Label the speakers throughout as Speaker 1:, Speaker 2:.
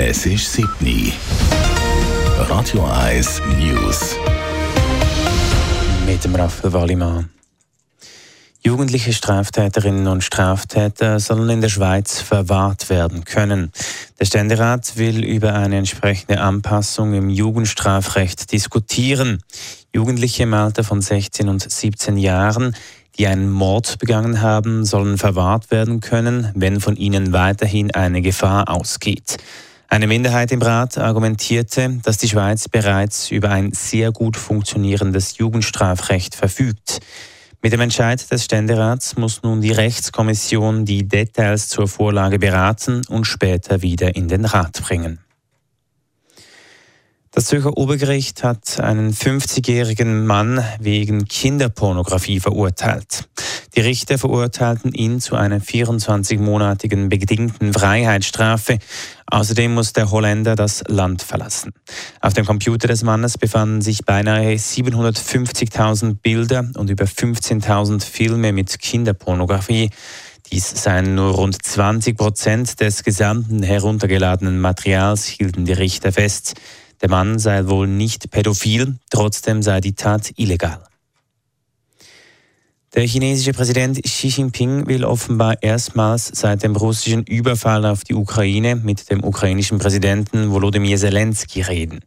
Speaker 1: Es ist Sydney. Radio 1 News.
Speaker 2: Mit dem Raphael Wallimann. Jugendliche Straftäterinnen und Straftäter sollen in der Schweiz verwahrt werden können. Der Ständerat will über eine entsprechende Anpassung im Jugendstrafrecht diskutieren. Jugendliche im Alter von 16 und 17 Jahren, die einen Mord begangen haben, sollen verwahrt werden können, wenn von ihnen weiterhin eine Gefahr ausgeht. Eine Minderheit im Rat argumentierte, dass die Schweiz bereits über ein sehr gut funktionierendes Jugendstrafrecht verfügt. Mit dem Entscheid des Ständerats muss nun die Rechtskommission die Details zur Vorlage beraten und später wieder in den Rat bringen. Das Zürcher Obergericht hat einen 50-jährigen Mann wegen Kinderpornografie verurteilt. Die Richter verurteilten ihn zu einer 24-monatigen bedingten Freiheitsstrafe. Außerdem muss der Holländer das Land verlassen. Auf dem Computer des Mannes befanden sich beinahe 750.000 Bilder und über 15.000 Filme mit Kinderpornografie. Dies seien nur rund 20 Prozent des gesamten heruntergeladenen Materials, hielten die Richter fest. Der Mann sei wohl nicht pädophil, trotzdem sei die Tat illegal. Der chinesische Präsident Xi Jinping will offenbar erstmals seit dem russischen Überfall auf die Ukraine mit dem ukrainischen Präsidenten Volodymyr Zelensky reden.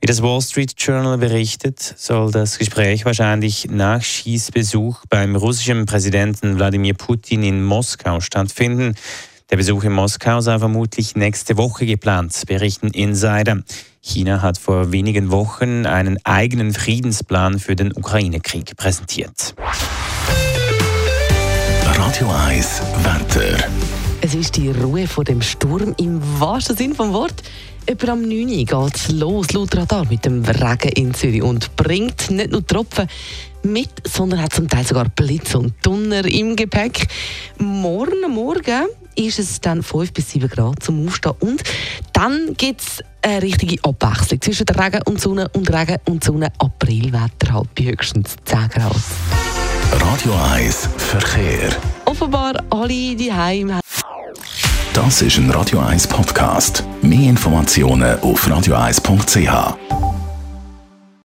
Speaker 2: Wie das Wall Street Journal berichtet, soll das Gespräch wahrscheinlich nach Xis Besuch beim russischen Präsidenten Wladimir Putin in Moskau stattfinden. Der Besuch in Moskau sei vermutlich nächste Woche geplant, berichten Insider. China hat vor wenigen Wochen einen eigenen Friedensplan für den Ukraine-Krieg präsentiert.
Speaker 1: Radio 1 Wetter.
Speaker 3: Es ist die Ruhe vor dem Sturm im wahrsten Sinn vom Wort. Etwa am 9 Uhr geht es los, laut Radar, mit dem Regen in Zürich und bringt nicht nur Tropfen mit, sondern hat zum Teil sogar Blitz und Donner im Gepäck. Morgen Morgen ist es dann 5 bis 7 Grad zum Aufstehen und dann gibt es eine richtige Abwechslung zwischen Regen und Sonne und Regen und Sonne. Aprilwetter halt bei höchstens 10 Grad.
Speaker 1: Radio 1 Verkehr.
Speaker 3: Offenbar alle die Heim.
Speaker 1: Das ist ein Radio 1 Podcast. Mehr Informationen auf radio1.ch.